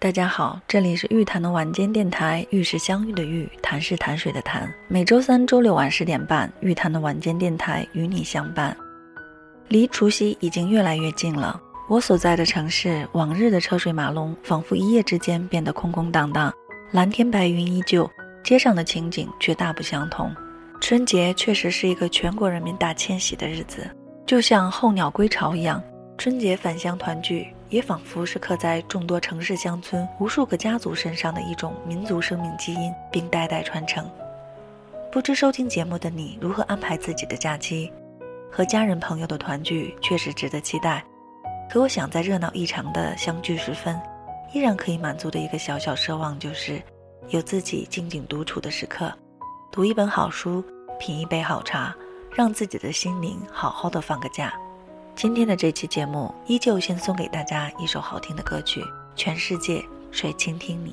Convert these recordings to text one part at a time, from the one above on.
大家好，这里是玉谈的晚间电台，玉是相遇的玉，谈是谈水的谈。每周三、周六晚十点半，玉谈的晚间电台与你相伴。离除夕已经越来越近了，我所在的城市，往日的车水马龙，仿佛一夜之间变得空空荡荡，蓝天白云依旧，街上的情景却大不相同。春节确实是一个全国人民大迁徙的日子，就像候鸟归巢一样，春节返乡团聚。也仿佛是刻在众多城市乡村无数个家族身上的一种民族生命基因，并代代传承。不知收听节目的你如何安排自己的假期？和家人朋友的团聚确实值得期待。可我想在热闹异常的相聚时分，依然可以满足的一个小小奢望，就是有自己静静独处的时刻，读一本好书，品一杯好茶，让自己的心灵好好的放个假。今天的这期节目，依旧先送给大家一首好听的歌曲，《全世界谁倾听你》。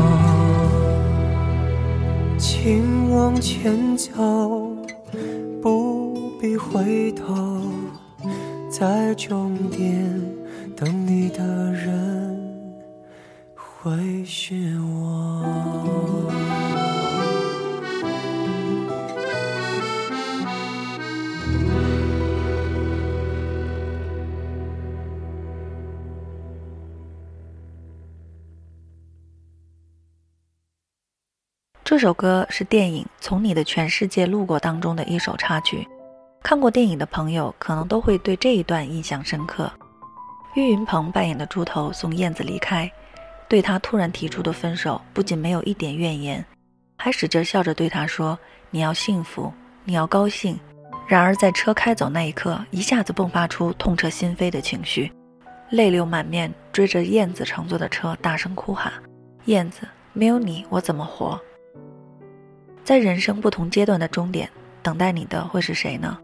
前走，不必回头。在终点等你的人会是我。这首歌是电影《从你的全世界路过》当中的一首插曲。看过电影的朋友可能都会对这一段印象深刻。岳云鹏扮演的猪头送燕子离开，对他突然提出的分手不仅没有一点怨言，还使劲笑着对他说：“你要幸福，你要高兴。”然而在车开走那一刻，一下子迸发出痛彻心扉的情绪，泪流满面，追着燕子乘坐的车大声哭喊：“燕子，没有你我怎么活？”在人生不同阶段的终点，等待你的会是谁呢？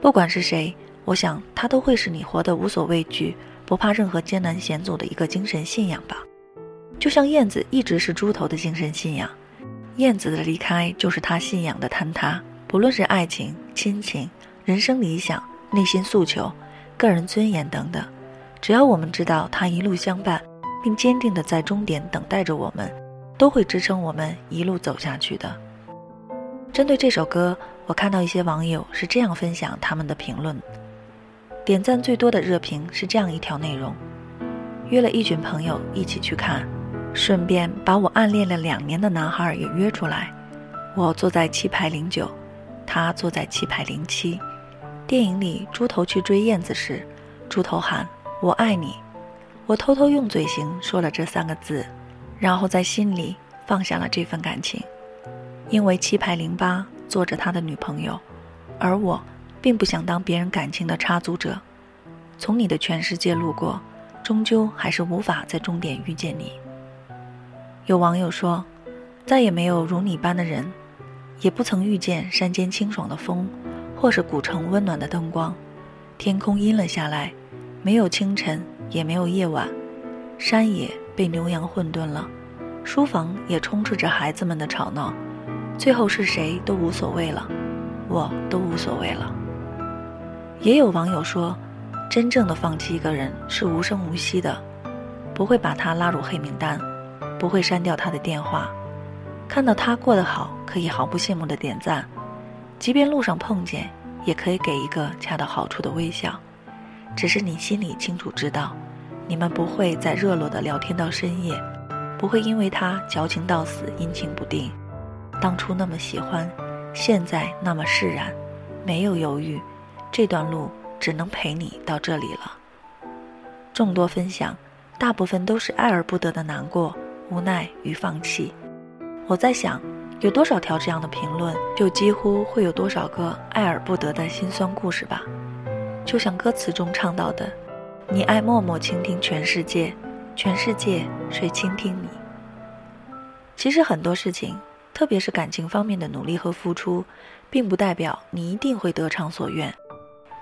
不管是谁，我想他都会是你活得无所畏惧、不怕任何艰难险阻的一个精神信仰吧。就像燕子一直是猪头的精神信仰，燕子的离开就是他信仰的坍塌。不论是爱情、亲情、人生理想、内心诉求、个人尊严等等，只要我们知道他一路相伴，并坚定地在终点等待着我们，都会支撑我们一路走下去的。针对这首歌，我看到一些网友是这样分享他们的评论。点赞最多的热评是这样一条内容：约了一群朋友一起去看，顺便把我暗恋了两年的男孩也约出来。我坐在七排零九，他坐在七排零七。电影里猪头去追燕子时，猪头喊“我爱你”，我偷偷用嘴型说了这三个字，然后在心里放下了这份感情。因为七排零八坐着他的女朋友，而我并不想当别人感情的插足者。从你的全世界路过，终究还是无法在终点遇见你。有网友说，再也没有如你般的人，也不曾遇见山间清爽的风，或是古城温暖的灯光。天空阴了下来，没有清晨，也没有夜晚，山野被牛羊混沌了，书房也充斥着孩子们的吵闹。最后是谁都无所谓了，我都无所谓了。也有网友说，真正的放弃一个人是无声无息的，不会把他拉入黑名单，不会删掉他的电话，看到他过得好，可以毫不羡慕的点赞，即便路上碰见，也可以给一个恰到好处的微笑。只是你心里清楚知道，你们不会再热络的聊天到深夜，不会因为他矫情到死，阴晴不定。当初那么喜欢，现在那么释然，没有犹豫，这段路只能陪你到这里了。众多分享，大部分都是爱而不得的难过、无奈与放弃。我在想，有多少条这样的评论，就几乎会有多少个爱而不得的心酸故事吧。就像歌词中唱到的：“你爱默默倾听全世界，全世界谁倾听你？”其实很多事情。特别是感情方面的努力和付出，并不代表你一定会得偿所愿。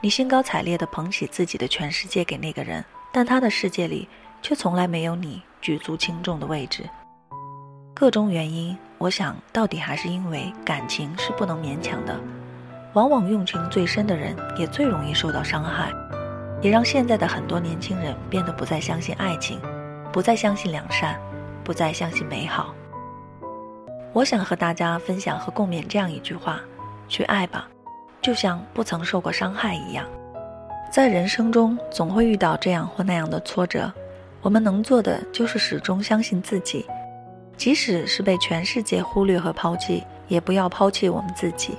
你兴高采烈地捧起自己的全世界给那个人，但他的世界里却从来没有你举足轻重的位置。各种原因，我想到底还是因为感情是不能勉强的。往往用情最深的人，也最容易受到伤害，也让现在的很多年轻人变得不再相信爱情，不再相信良善，不再相信美好。我想和大家分享和共勉这样一句话：去爱吧，就像不曾受过伤害一样。在人生中，总会遇到这样或那样的挫折，我们能做的就是始终相信自己，即使是被全世界忽略和抛弃，也不要抛弃我们自己。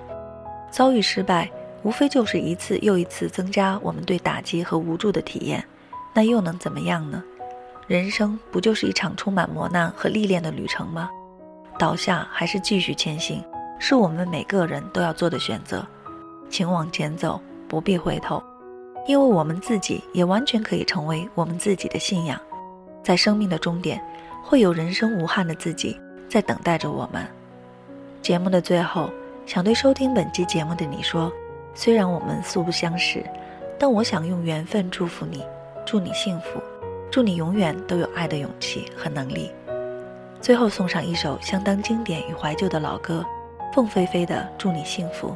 遭遇失败，无非就是一次又一次增加我们对打击和无助的体验，那又能怎么样呢？人生不就是一场充满磨难和历练的旅程吗？倒下还是继续前行，是我们每个人都要做的选择。请往前走，不必回头，因为我们自己也完全可以成为我们自己的信仰。在生命的终点，会有人生无憾的自己在等待着我们。节目的最后，想对收听本期节目的你说：虽然我们素不相识，但我想用缘分祝福你，祝你幸福，祝你永远都有爱的勇气和能力。最后送上一首相当经典与怀旧的老歌，凤飞飞的《祝你幸福》。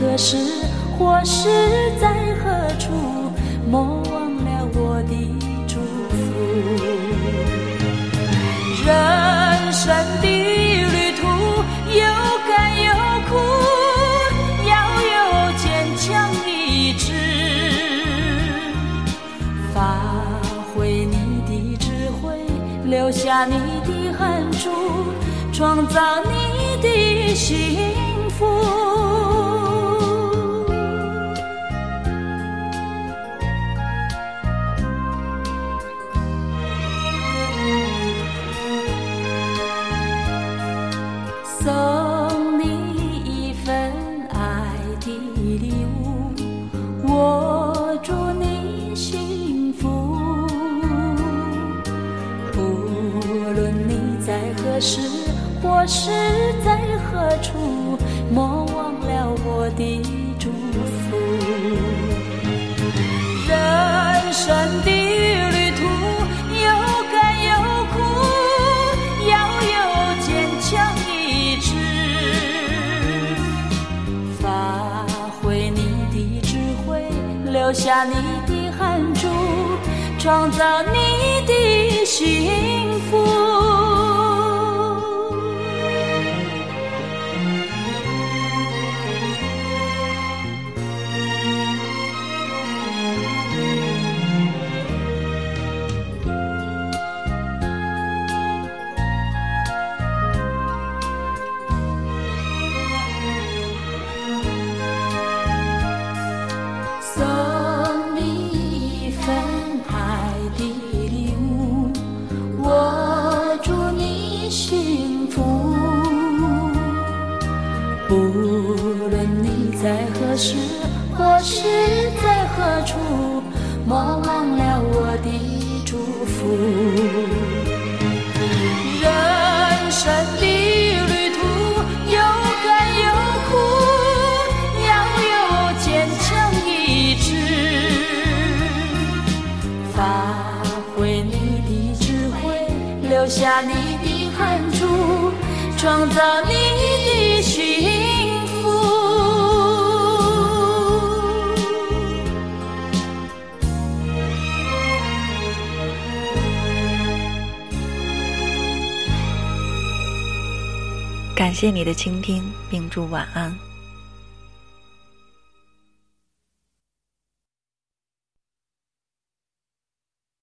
何时，或是在何处，莫忘了我的祝福。人生的旅途有甘有苦，要有坚强意志，发挥你的智慧，留下你的汗珠，创造你的幸福。礼物，我祝你幸福。不论你在何时，或是在何处，莫忘了我的祝福。人生的留下你的汗珠，创造你的幸福。何时，或是在何处，莫忘了我的祝福。人生的旅途有甘有苦，要有坚强意志，发挥你的智慧，留下你的汗珠，创造你感谢你的倾听，并祝晚安。